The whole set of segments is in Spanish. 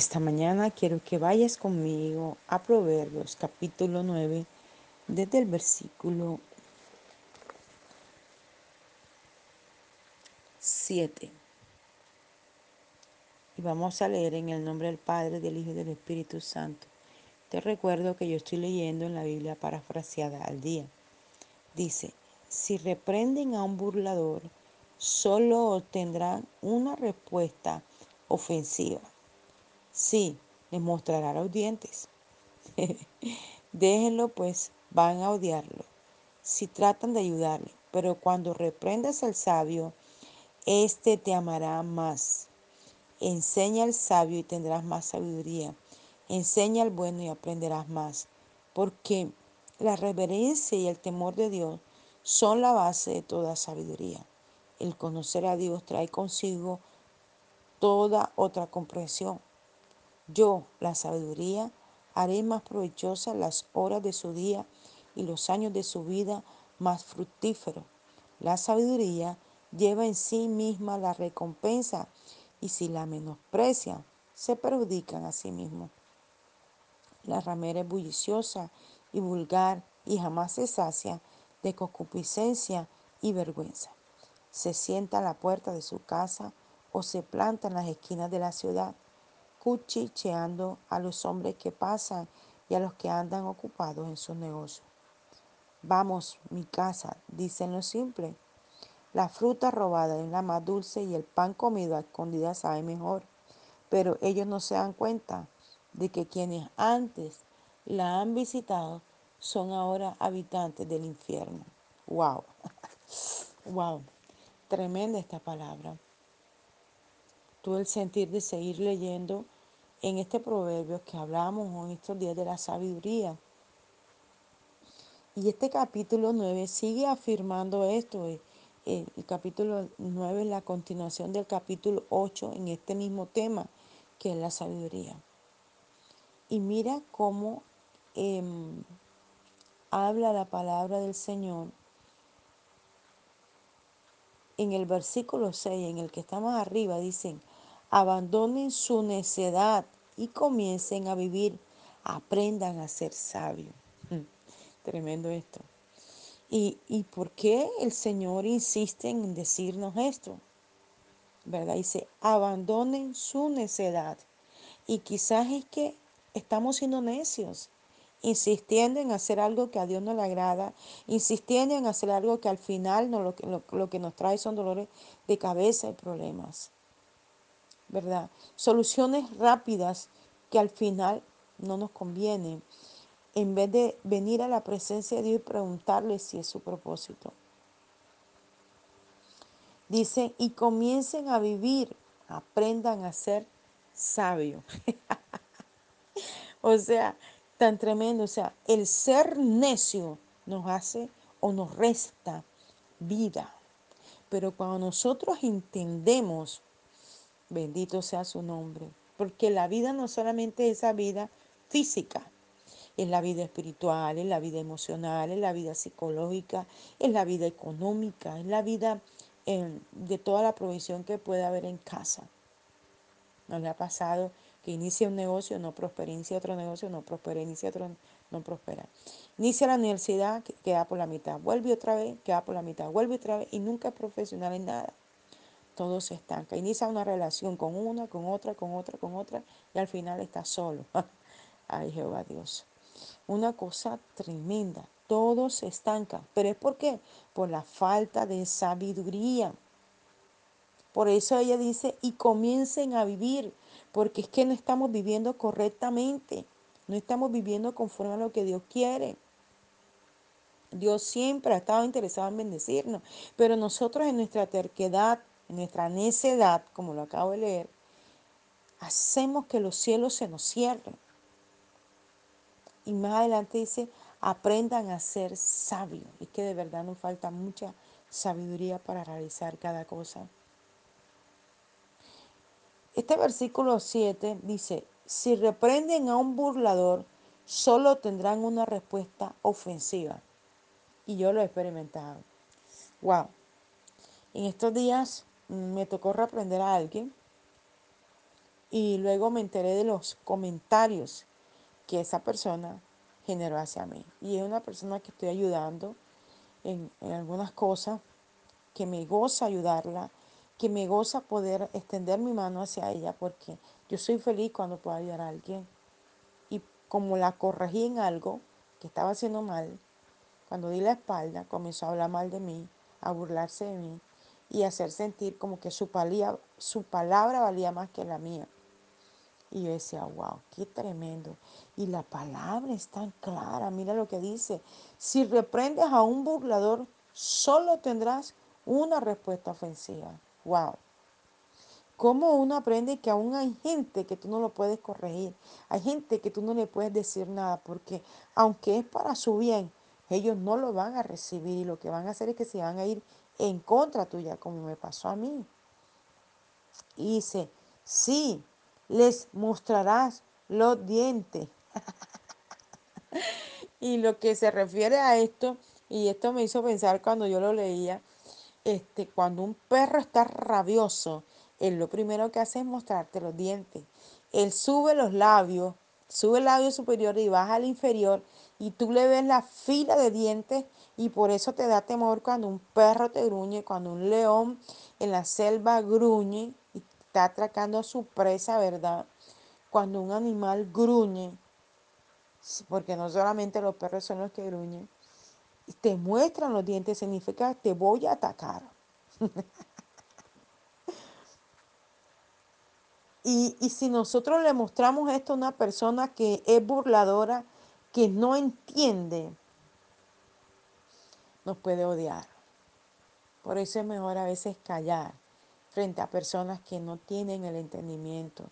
Esta mañana quiero que vayas conmigo a Proverbios capítulo 9, desde el versículo 7. Y vamos a leer en el nombre del Padre, del Hijo y del Espíritu Santo. Te recuerdo que yo estoy leyendo en la Biblia parafraseada al día. Dice, si reprenden a un burlador, solo obtendrán una respuesta ofensiva. Sí, les mostrará los dientes. Déjenlo, pues van a odiarlo. Si tratan de ayudarle, pero cuando reprendas al sabio, éste te amará más. Enseña al sabio y tendrás más sabiduría. Enseña al bueno y aprenderás más. Porque la reverencia y el temor de Dios son la base de toda sabiduría. El conocer a Dios trae consigo toda otra comprensión. Yo, la sabiduría, haré más provechosas las horas de su día y los años de su vida más fructíferos. La sabiduría lleva en sí misma la recompensa y si la menosprecian, se perjudican a sí mismos. La ramera es bulliciosa y vulgar y jamás se sacia de concupiscencia y vergüenza. Se sienta a la puerta de su casa o se planta en las esquinas de la ciudad cuchicheando a los hombres que pasan y a los que andan ocupados en sus negocios. Vamos, mi casa, dicen lo simple. La fruta robada es la más dulce y el pan comido a escondidas sabe mejor. Pero ellos no se dan cuenta de que quienes antes la han visitado son ahora habitantes del infierno. ¡Wow! ¡Wow! Tremenda esta palabra tuve el sentir de seguir leyendo en este proverbio que hablamos en estos días de la sabiduría. Y este capítulo 9 sigue afirmando esto. Eh, el capítulo 9 es la continuación del capítulo 8 en este mismo tema, que es la sabiduría. Y mira cómo em, habla la palabra del Señor en el versículo 6, en el que estamos arriba, dicen, abandonen su necedad y comiencen a vivir, aprendan a ser sabios. Tremendo esto. ¿Y, ¿Y por qué el Señor insiste en decirnos esto? ¿Verdad? Dice, abandonen su necedad. Y quizás es que estamos siendo necios insistiendo en hacer algo que a Dios no le agrada, insistiendo en hacer algo que al final no, lo, lo, lo que nos trae son dolores de cabeza y problemas. ¿Verdad? Soluciones rápidas que al final no nos convienen, en vez de venir a la presencia de Dios y preguntarle si es su propósito. Dicen, y comiencen a vivir, aprendan a ser sabios. o sea, tan tremendo. O sea, el ser necio nos hace o nos resta vida. Pero cuando nosotros entendemos, bendito sea su nombre, porque la vida no solamente es esa vida física, es la vida espiritual, es la vida emocional, es la vida psicológica, es la vida económica, es la vida eh, de toda la provisión que puede haber en casa. ¿No le ha pasado que inicia un negocio, no prospera, inicia otro negocio, no prospera, inicia otro, no prospera. Inicia la universidad, queda por la mitad, vuelve otra vez, queda por la mitad, vuelve otra vez y nunca es profesional en nada. Todo se estanca. Inicia una relación con una, con otra, con otra, con otra y al final está solo. Ay, Jehová Dios. Una cosa tremenda. Todo se estanca. ¿Pero es por qué? Por la falta de sabiduría. Por eso ella dice, y comiencen a vivir porque es que no estamos viviendo correctamente, no estamos viviendo conforme a lo que Dios quiere. Dios siempre ha estado interesado en bendecirnos, pero nosotros en nuestra terquedad, en nuestra necedad, como lo acabo de leer, hacemos que los cielos se nos cierren. Y más adelante dice, aprendan a ser sabios. Es que de verdad nos falta mucha sabiduría para realizar cada cosa. Este versículo 7 dice, si reprenden a un burlador, solo tendrán una respuesta ofensiva. Y yo lo he experimentado. Wow. En estos días me tocó reprender a alguien Y luego me enteré de los comentarios que esa persona generó hacia mí. Y es una persona que estoy ayudando en, en algunas cosas, que me goza ayudarla, que me goza poder extender mi mano hacia ella, porque yo soy feliz cuando puedo ayudar a alguien. Y como la corregí en algo que estaba haciendo mal, cuando di la espalda, comenzó a hablar mal de mí, a burlarse de mí y hacer sentir como que su, su palabra valía más que la mía. Y yo decía, wow, qué tremendo. Y la palabra es tan clara, mira lo que dice. Si reprendes a un burlador, solo tendrás una respuesta ofensiva. Wow. ¿Cómo uno aprende que aún hay gente que tú no lo puedes corregir? Hay gente que tú no le puedes decir nada porque aunque es para su bien, ellos no lo van a recibir y lo que van a hacer es que se van a ir en contra tuya, como me pasó a mí. Y dice, sí, les mostrarás los dientes. y lo que se refiere a esto, y esto me hizo pensar cuando yo lo leía, este, cuando un perro está rabioso, él lo primero que hace es mostrarte los dientes. Él sube los labios, sube el labio superior y baja al inferior y tú le ves la fila de dientes y por eso te da temor cuando un perro te gruñe, cuando un león en la selva gruñe y está atracando a su presa, ¿verdad? Cuando un animal gruñe, porque no solamente los perros son los que gruñen, te muestran los dientes, significa te voy a atacar. y, y si nosotros le mostramos esto a una persona que es burladora, que no entiende, nos puede odiar. Por eso es mejor a veces callar frente a personas que no tienen el entendimiento.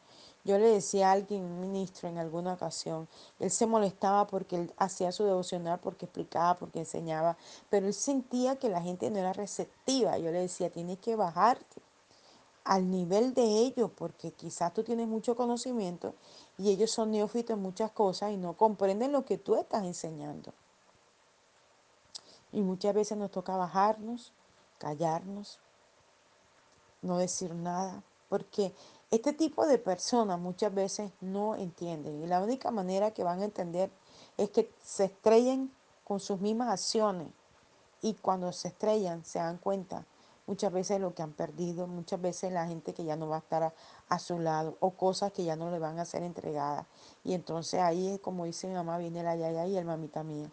Yo le decía a alguien, un ministro, en alguna ocasión, él se molestaba porque él hacía su devocional, porque explicaba, porque enseñaba, pero él sentía que la gente no era receptiva. Yo le decía, tienes que bajarte al nivel de ellos, porque quizás tú tienes mucho conocimiento y ellos son neófitos en muchas cosas y no comprenden lo que tú estás enseñando. Y muchas veces nos toca bajarnos, callarnos, no decir nada, porque este tipo de personas muchas veces no entienden y la única manera que van a entender es que se estrellen con sus mismas acciones y cuando se estrellan se dan cuenta muchas veces lo que han perdido, muchas veces la gente que ya no va a estar a, su lado o cosas que ya no le van a ser entregadas. Y entonces ahí como dice mi mamá, viene la yaya y el mamita mía,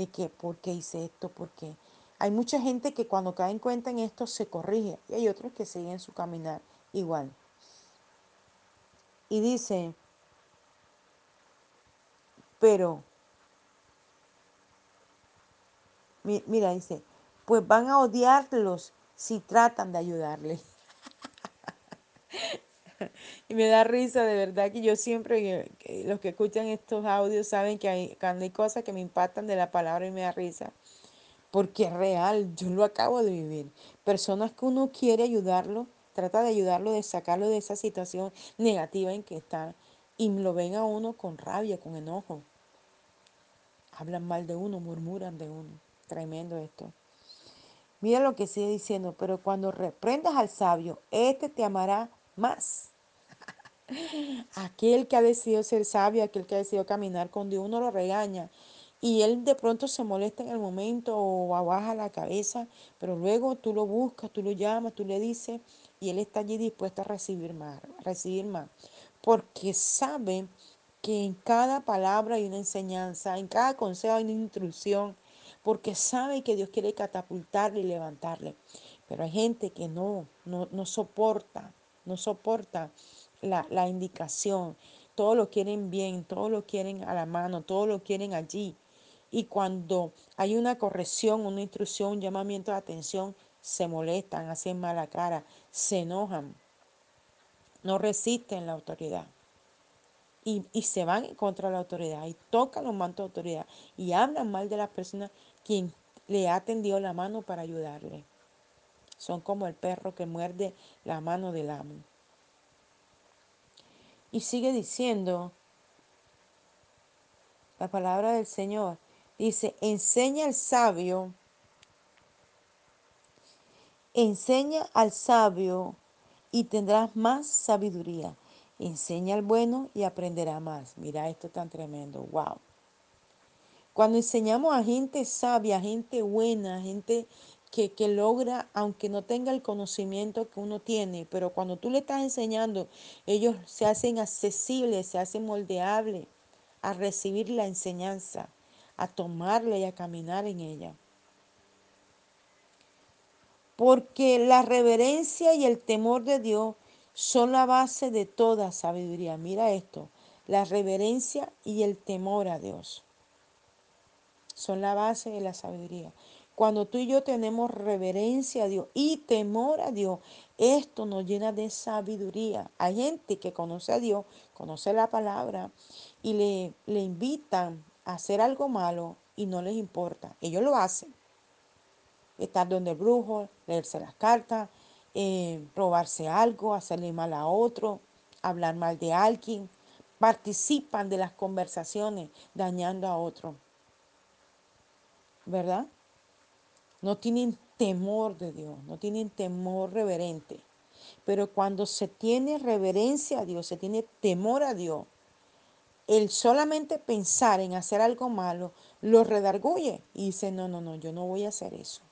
de que, ¿por qué hice esto? ¿Por qué? Hay mucha gente que cuando cae en cuenta en esto se corrige y hay otros que siguen su caminar igual. Y dice, pero, mira, dice, pues van a odiarlos si tratan de ayudarle. y me da risa, de verdad que yo siempre, los que escuchan estos audios saben que hay, cuando hay cosas que me impactan de la palabra y me da risa. Porque es real, yo lo acabo de vivir. Personas que uno quiere ayudarlo, trata de ayudarlo, de sacarlo de esa situación negativa en que está. Y lo ven a uno con rabia, con enojo. Hablan mal de uno, murmuran de uno. Tremendo esto. Mira lo que sigue diciendo, pero cuando reprendas al sabio, éste te amará más. Aquel que ha decidido ser sabio, aquel que ha decidido caminar con Dios, uno lo regaña. Y él de pronto se molesta en el momento o baja la cabeza, pero luego tú lo buscas, tú lo llamas, tú le dices y él está allí dispuesto a recibir más, recibir más. Porque sabe que en cada palabra hay una enseñanza, en cada consejo hay una instrucción, porque sabe que Dios quiere catapultarle y levantarle. Pero hay gente que no, no, no soporta, no soporta la, la indicación. Todo lo quieren bien, todo lo quieren a la mano, todo lo quieren allí. Y cuando hay una corrección, una instrucción, un llamamiento de atención, se molestan, hacen mala cara, se enojan, no resisten la autoridad. Y, y, se van contra la autoridad y tocan los mantos de autoridad y hablan mal de la persona quien le ha tendido la mano para ayudarle. Son como el perro que muerde la mano del amo. Y sigue diciendo la palabra del Señor. Dice, enseña al sabio, enseña al sabio y tendrás más sabiduría. Enseña al bueno y aprenderá más. Mira esto tan tremendo. Wow. Cuando enseñamos a gente sabia, gente buena, gente que, logra, aunque no tenga el conocimiento que uno tiene, pero cuando tú le estás enseñando, ellos se hacen accesibles, se hacen moldeables a recibir la enseñanza, a tomarla y a caminar en ella. Porque la reverencia y el temor de Dios son la base de toda sabiduría. Mira esto, la reverencia y el temor a Dios son la base de la sabiduría. Cuando tú y yo tenemos reverencia a Dios y temor a Dios, esto nos llena de sabiduría. Hay gente que conoce a Dios, conoce la palabra y le, le invitan a hacer algo malo y no les importa. Ellos lo hacen. Estar donde el brujo, leerse las cartas, eh, robarse algo, hacerle mal a otro, hablar mal de alguien. Participan de las conversaciones dañando a otro. ¿verdad? No tienen temor de Dios, no tienen temor reverente. Pero cuando se tiene reverencia a Dios, se tiene temor a Dios, el solamente pensar en hacer algo malo lo redarguye y dice, no, no, no, yo no voy a hacer eso.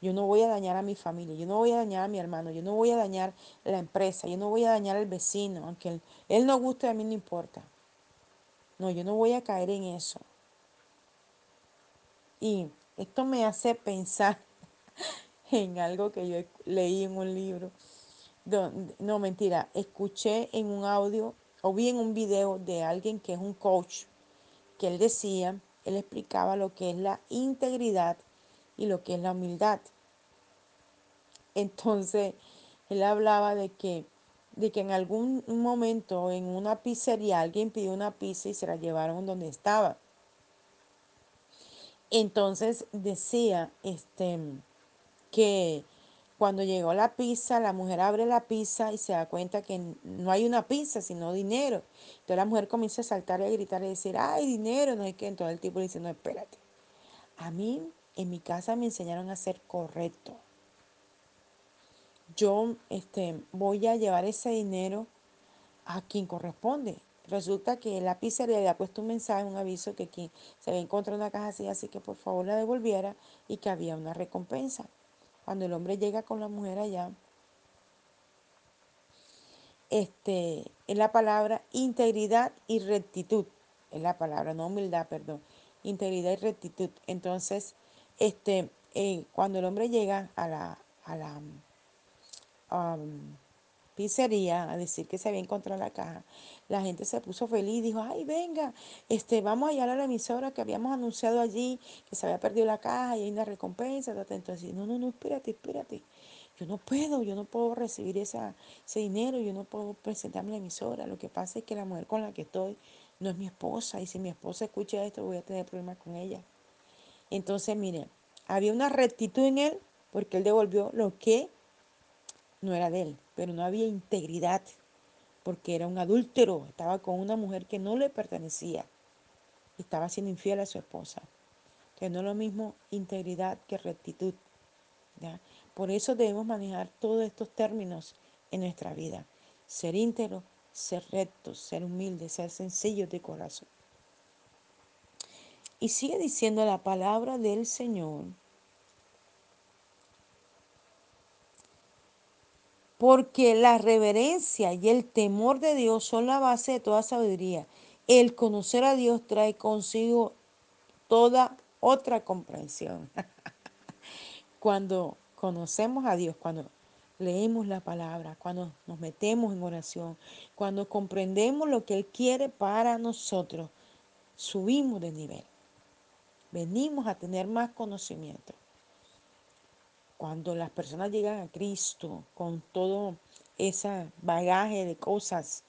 Yo no voy a dañar a mi familia, yo no voy a dañar a mi hermano, yo no voy a dañar la empresa, yo no voy a dañar al vecino, aunque él, no guste, a mí no importa. No, yo no voy a caer en eso. Y esto me hace pensar en algo que yo leí en un libro. No, mentira, escuché en un audio o vi en un video de alguien que es un coach, que él decía, él explicaba lo que es la integridad y lo que es la humildad. Entonces, él hablaba de que, de que en algún momento en una pizzería alguien pidió una pizza y se la llevaron donde estaba. Entonces decía este, que cuando llegó la pizza, la mujer abre la pizza y se da cuenta que no hay una pizza, sino dinero. Entonces la mujer comienza a saltar y a gritar y decir, ay, dinero, no hay que. Entonces el tipo le dice, no, espérate. A mí en mi casa me enseñaron a ser correcto. Yo este, voy a llevar ese dinero a quien corresponde. Resulta que la pizzería había puesto un mensaje, un aviso que quien se había encontrado una caja así, así que por favor la devolviera y que había una recompensa. Cuando el hombre llega con la mujer allá, este, es la palabra integridad y rectitud. Es la palabra, no humildad, perdón. Integridad y rectitud. Entonces, este, eh, cuando el hombre llega a la, a la pizzería a decir que se había encontrado la caja, la gente se puso feliz, dijo, ay, venga, este, vamos a llegar a la emisora que habíamos anunciado allí, que se había perdido la caja y hay una recompensa. Entonces, no, no, no, espérate, espérate. Yo no puedo, yo no puedo recibir ese dinero, yo no puedo presentarme a la emisora. Lo que pasa es que la mujer con la que estoy no es mi esposa y si mi esposa escucha esto voy a tener problemas con ella. Entonces, mire, había una rectitud en él porque él devolvió lo que no era de él, pero no había integridad, porque era un adúltero, estaba con una mujer que no le pertenecía, estaba siendo infiel a su esposa. Entonces no es lo mismo integridad que rectitud. Por eso debemos manejar todos estos términos en nuestra vida. Ser íntegro, ser recto, ser humilde, ser sencillo de corazón. Y sigue diciendo la palabra del Señor porque la reverencia y el temor de Dios son la base de toda sabiduría. El conocer a Dios trae consigo toda otra comprensión. cuando conocemos a Dios, cuando leemos la palabra, cuando nos metemos en oración, cuando comprendemos lo que Él quiere para nosotros, subimos de nivel. Venimos a tener más conocimiento. Cuando las personas llegan a Cristo con todo ese bagaje de cosas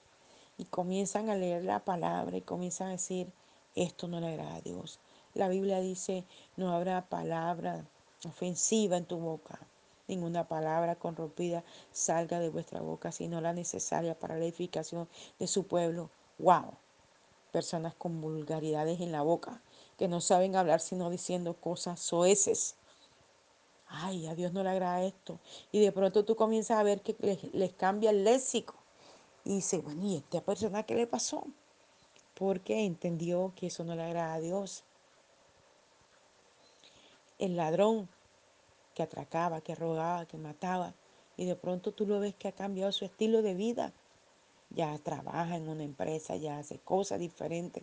y comienzan a leer la palabra y comienzan a decir, esto no le agrada a Dios. La Biblia dice, no habrá palabra ofensiva en tu boca. Ninguna palabra corrompida salga de vuestra boca, sino la necesaria para la edificación de su pueblo. ¡Wow! Personas con vulgaridades en la boca, que no saben hablar sino diciendo cosas soeces ay, a Dios no le agrada esto. Y de pronto tú comienzas a ver que les, cambia el léxico. Y dice, bueno, ¿y esta persona qué le pasó? Porque entendió que eso no le agrada a Dios. El ladrón que atracaba, que rogaba, que mataba, y de pronto tú lo ves que ha cambiado su estilo de vida. Ya trabaja en una empresa, ya hace cosas diferentes.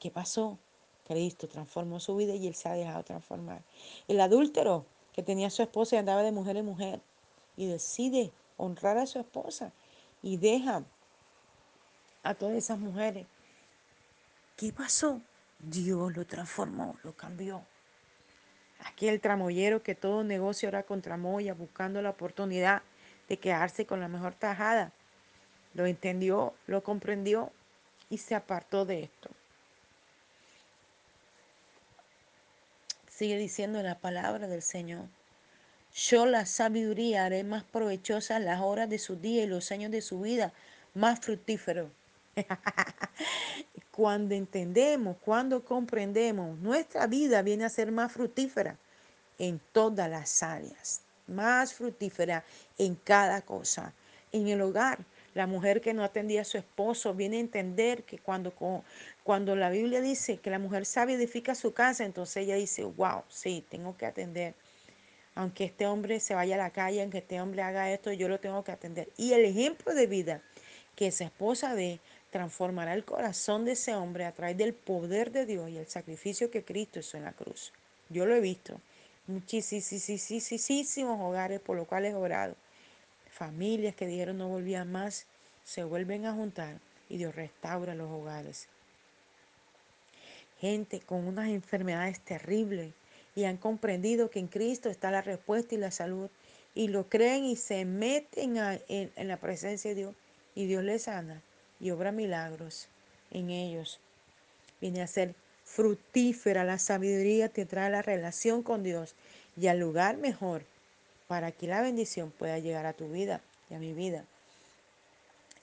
¿Qué pasó? Cristo transformó su vida y él se ha dejado transformar. El adúltero que tenía su esposa y andaba de mujer en mujer y decide honrar a su esposa y deja a todas esas mujeres. ¿Qué pasó? Dios lo transformó, lo cambió. Aquel tramoyero que todo negocio era con tramoya, buscando la oportunidad de quedarse con la mejor tajada, lo entendió, lo comprendió y se apartó de esto. Sigue diciendo la palabra del Señor. Yo la sabiduría haré más provechosa las horas de su día y los años de su vida más fructíferos. cuando entendemos, cuando comprendemos, nuestra vida viene a ser más fructífera en todas las áreas, más fructífera en cada cosa. En el hogar, la mujer que no atendía a su esposo viene a entender que cuando, cuando la Biblia dice que la mujer sabia edifica su casa, entonces ella dice, wow, sí, tengo que atender. Aunque este hombre se vaya a la calle, aunque este hombre haga esto, yo lo tengo que atender. Y el ejemplo de vida que esa esposa ve transformará el corazón de ese hombre a través del poder de Dios y el sacrificio que Cristo hizo en la cruz. Yo lo he visto. Muchísimos hogares por los cuales he orado. Familias que dijeron no volvían más, se vuelven a juntar y Dios restaura los hogares. Gente con unas enfermedades terribles y han comprendido que en Cristo está la respuesta y la salud y lo creen y se meten en, en la presencia de Dios y Dios les sana y obra milagros en ellos. Viene a ser fructífera la sabiduría te trae la relación con Dios y al lugar mejor para que la bendición pueda llegar a tu vida y a mi vida.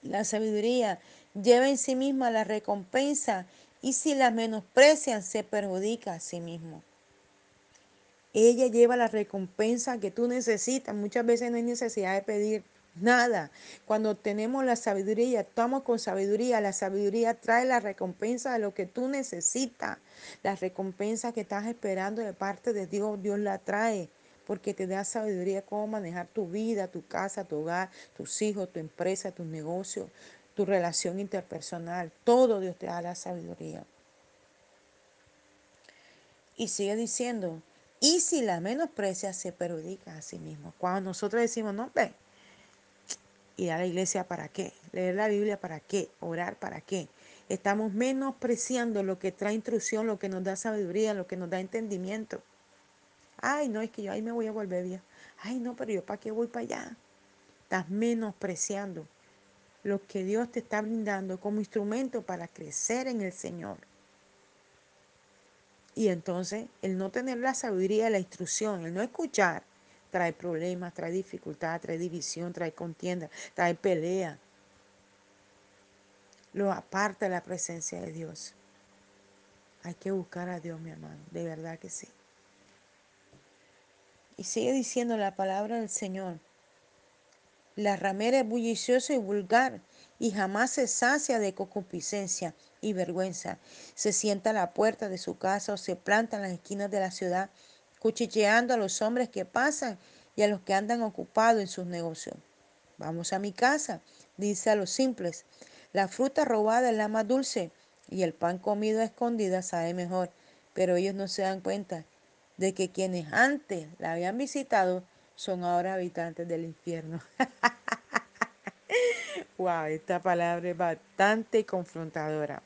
La sabiduría lleva en sí misma la recompensa y si la menosprecian se perjudica a sí mismo. Ella lleva la recompensa que tú necesitas. Muchas veces no hay necesidad de pedir nada. Cuando tenemos la sabiduría y actuamos con sabiduría, la sabiduría trae la recompensa de lo que tú necesitas. La recompensa que estás esperando de parte de Dios, Dios la trae. Porque te da sabiduría cómo manejar tu vida, tu casa, tu hogar, tus hijos, tu empresa, tus negocios, tu relación interpersonal. Todo Dios te da la sabiduría. Y sigue diciendo, y si la menosprecia, se perjudica a sí mismo. Cuando nosotros decimos, no, ve, ir a la iglesia para qué, leer la Biblia para qué, orar para qué. Estamos menospreciando lo que trae instrucción, lo que nos da sabiduría, lo que nos da entendimiento. Ay, no, es que yo ahí me voy a volver bien. Ay, no, pero yo para qué voy para allá. Estás menospreciando lo que Dios te está brindando como instrumento para crecer en el Señor. Y entonces, el no tener la sabiduría, la instrucción, el no escuchar, trae problemas, trae dificultad, trae división, trae contienda, trae pelea. Lo aparta de la presencia de Dios. Hay que buscar a Dios, mi hermano, de verdad que sí. Sigue diciendo la palabra del Señor. La ramera es bulliciosa y vulgar y jamás se sacia de concupiscencia y vergüenza. Se sienta a la puerta de su casa o se planta en las esquinas de la ciudad, cuchicheando a los hombres que pasan y a los que andan ocupados en sus negocios. Vamos a mi casa, dice a los simples. La fruta robada es la más dulce y el pan comido a escondidas sabe mejor, pero ellos no se dan cuenta de que quienes antes la habían visitado son ahora habitantes del infierno. wow, esta palabra es bastante confrontadora.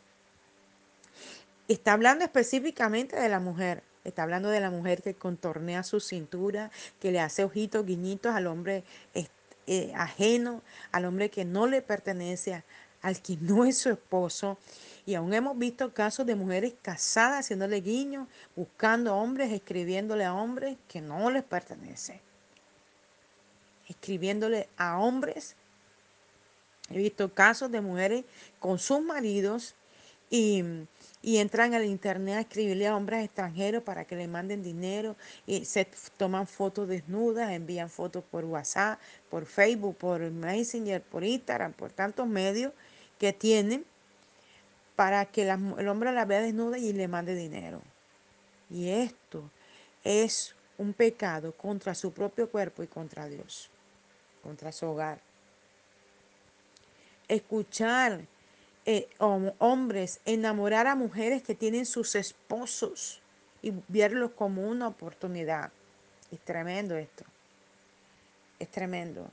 Está hablando específicamente de la mujer. Está hablando de la mujer que contornea su cintura, que le hace ojitos, guiñitos al hombre eh, ajeno, al hombre que no le pertenece, al que no es su esposo. Y aún hemos visto casos de mujeres casadas haciéndole guiños, buscando hombres, escribiéndole a hombres que no les pertenecen. Escribiéndole a hombres. He visto casos de mujeres con sus maridos y, y entran al internet a escribirle a hombres extranjeros para que le manden dinero y se toman fotos desnudas, envían fotos por WhatsApp, por Facebook, por Messenger, por Instagram, por tantos medios que tienen para que el hombre la vea desnuda y le mande dinero. Y esto es un pecado contra su propio cuerpo y contra Dios, contra su hogar. Escuchar eh, hombres enamorar a mujeres que tienen sus esposos y verlos como una oportunidad. Es tremendo esto. Es tremendo.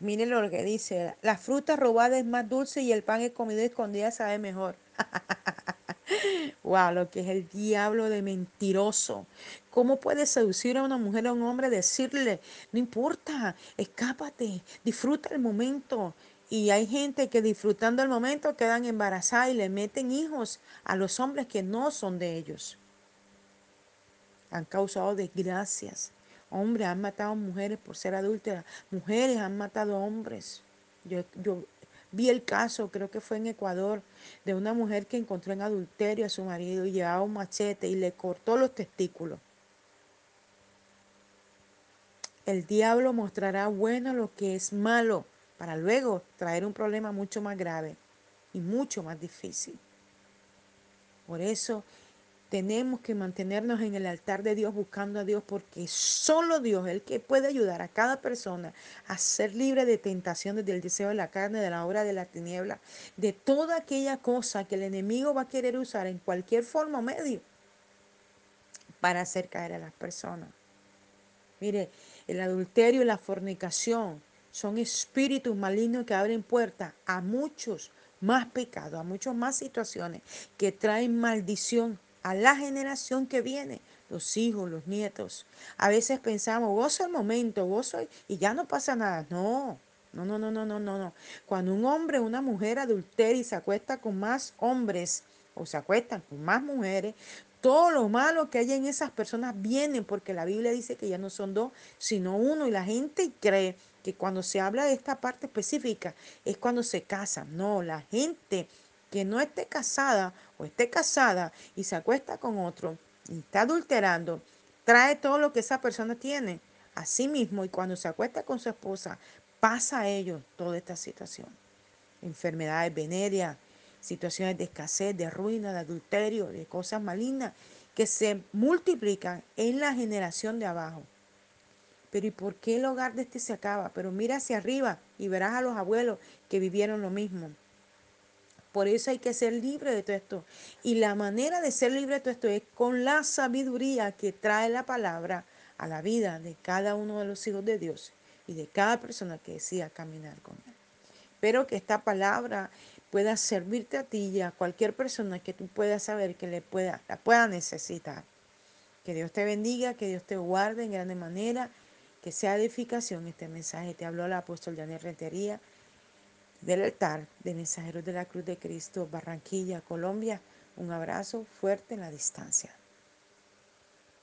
Miren lo que dice, la fruta robada es más dulce y el pan es comido escondida sabe mejor. wow, lo que es el diablo de mentiroso. ¿Cómo puede seducir a una mujer o a un hombre decirle, no importa, escápate, disfruta el momento? Y hay gente que disfrutando el momento quedan embarazadas y le meten hijos a los hombres que no son de ellos. Han causado desgracias. Hombres han matado mujeres por ser adúlteras. Mujeres han matado hombres. Yo, yo vi el caso, creo que fue en Ecuador, de una mujer que encontró en adulterio a su marido y llevaba un machete y le cortó los testículos. El diablo mostrará bueno lo que es malo para luego traer un problema mucho más grave y mucho más difícil. Por eso tenemos que mantenernos en el altar de Dios buscando a Dios porque solo Dios es el que puede ayudar a cada persona a ser libre de tentaciones del deseo de la carne, de la obra de la tiniebla, de toda aquella cosa que el enemigo va a querer usar en cualquier forma o medio para hacer caer a las personas. Mire, el adulterio y la fornicación son espíritus malignos que abren puertas a muchos más pecados, a muchas más situaciones que traen maldición a la generación que viene, los hijos, los nietos. A veces pensamos, gozo el momento, gozo y ya no pasa nada. No, no, no, no, no, no, no. Cuando un hombre o una mujer adultera y se acuesta con más hombres o se acuestan con más mujeres, todo lo malo que hay en esas personas viene porque la Biblia dice que ya no son dos, sino uno y la gente cree que cuando se habla de esta parte específica es cuando se casan. No, la gente que no esté casada o esté casada y se acuesta con otro y está adulterando, trae todo lo que esa persona tiene a sí mismo y cuando se acuesta con su esposa pasa a ellos toda esta situación. Enfermedades venéreas, situaciones de escasez, de ruina, de adulterio, de cosas malignas que se multiplican en la generación de abajo. Pero ¿y por qué el hogar de este se acaba? Pero mira hacia arriba y verás a los abuelos que vivieron lo mismo. Por eso hay que ser libre de todo esto. Y la manera de ser libre de todo esto es con la sabiduría que trae la palabra a la vida de cada uno de los hijos de Dios y de cada persona que decida caminar con Él. Espero que esta palabra pueda servirte a ti y a cualquier persona que tú puedas saber que le pueda, la pueda necesitar. Que Dios te bendiga, que Dios te guarde en grande manera, que sea edificación este mensaje. Te habló el apóstol Daniel Rentería del altar de Mensajeros de la Cruz de Cristo, Barranquilla, Colombia. Un abrazo fuerte en la distancia.